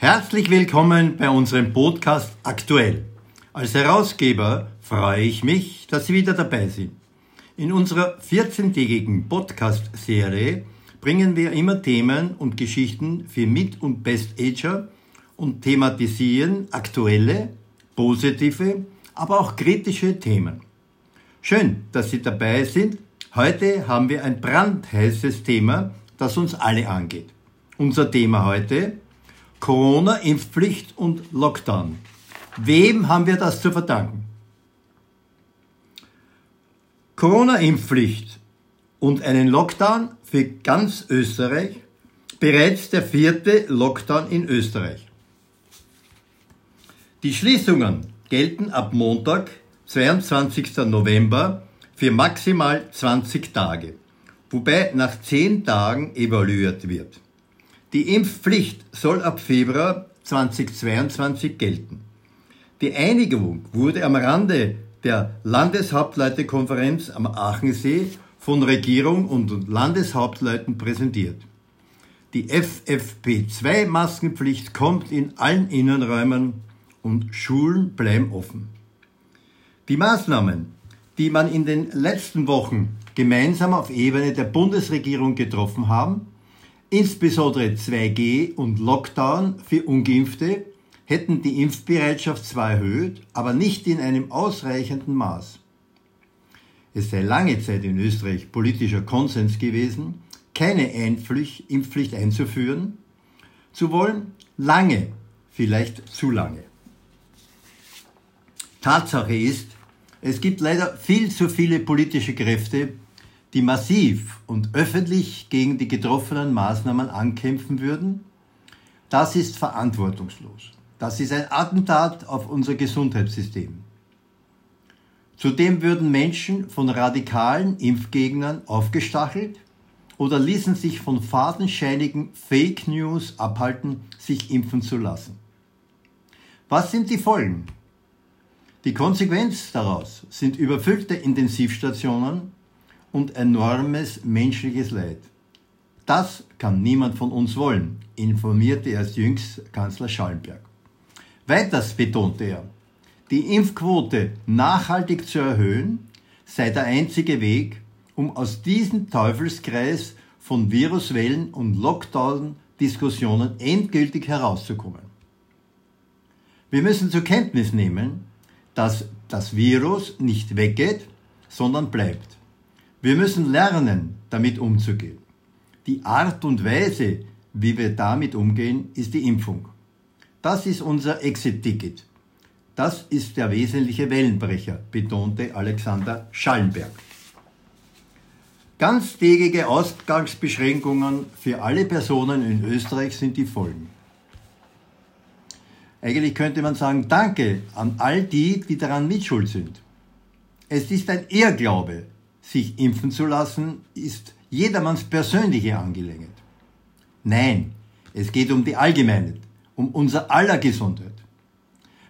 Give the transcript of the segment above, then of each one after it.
Herzlich willkommen bei unserem Podcast Aktuell. Als Herausgeber freue ich mich, dass Sie wieder dabei sind. In unserer 14-tägigen Podcast-Serie bringen wir immer Themen und Geschichten für Mit- und Best-Ager und thematisieren aktuelle, positive, aber auch kritische Themen. Schön, dass Sie dabei sind. Heute haben wir ein brandheißes Thema, das uns alle angeht. Unser Thema heute Corona, Impfpflicht und Lockdown. Wem haben wir das zu verdanken? Corona-Impfpflicht und einen Lockdown für ganz Österreich. Bereits der vierte Lockdown in Österreich. Die Schließungen gelten ab Montag, 22. November, für maximal 20 Tage, wobei nach 10 Tagen evaluiert wird. Die Impfpflicht soll ab Februar 2022 gelten. Die Einigung wurde am Rande der Landeshauptleutekonferenz am Aachensee von Regierung und Landeshauptleuten präsentiert. Die FFP2-Maskenpflicht kommt in allen Innenräumen und Schulen bleiben offen. Die Maßnahmen, die man in den letzten Wochen gemeinsam auf Ebene der Bundesregierung getroffen haben, insbesondere 2G und Lockdown für ungeimpfte, hätten die Impfbereitschaft zwar erhöht, aber nicht in einem ausreichenden Maß. Es sei lange Zeit in Österreich politischer Konsens gewesen, keine Impfpflicht einzuführen, zu wollen, lange, vielleicht zu lange. Tatsache ist, es gibt leider viel zu viele politische Kräfte, die massiv und öffentlich gegen die getroffenen Maßnahmen ankämpfen würden. Das ist verantwortungslos. Das ist ein Attentat auf unser Gesundheitssystem. Zudem würden Menschen von radikalen Impfgegnern aufgestachelt oder ließen sich von fadenscheinigen Fake News abhalten, sich impfen zu lassen. Was sind die Folgen? Die Konsequenz daraus sind überfüllte Intensivstationen und enormes menschliches Leid. Das kann niemand von uns wollen, informierte erst jüngst Kanzler Schallenberg. Weiters betonte er, die Impfquote nachhaltig zu erhöhen, sei der einzige Weg, um aus diesem Teufelskreis von Viruswellen und Lockdown-Diskussionen endgültig herauszukommen. Wir müssen zur Kenntnis nehmen, dass das Virus nicht weggeht, sondern bleibt. Wir müssen lernen, damit umzugehen. Die Art und Weise, wie wir damit umgehen, ist die Impfung. Das ist unser Exit-Ticket. Das ist der wesentliche Wellenbrecher, betonte Alexander Schallenberg. Ganztägige Ausgangsbeschränkungen für alle Personen in Österreich sind die Folgen. Eigentlich könnte man sagen, danke an all die, die daran mitschuld sind. Es ist ein Irrglaube, sich impfen zu lassen, ist jedermanns persönliche Angelegenheit. Nein, es geht um die Allgemeinheit, um unser aller Gesundheit.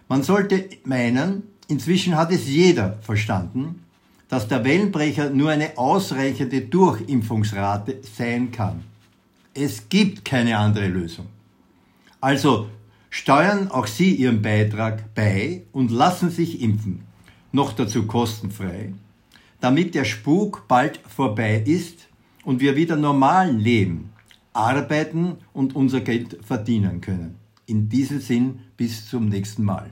Man sollte meinen, inzwischen hat es jeder verstanden, dass der Wellenbrecher nur eine ausreichende Durchimpfungsrate sein kann. Es gibt keine andere Lösung. Also steuern auch Sie Ihren Beitrag bei und lassen sich impfen, noch dazu kostenfrei, damit der Spuk bald vorbei ist und wir wieder normal leben, arbeiten und unser Geld verdienen können. In diesem Sinn bis zum nächsten Mal.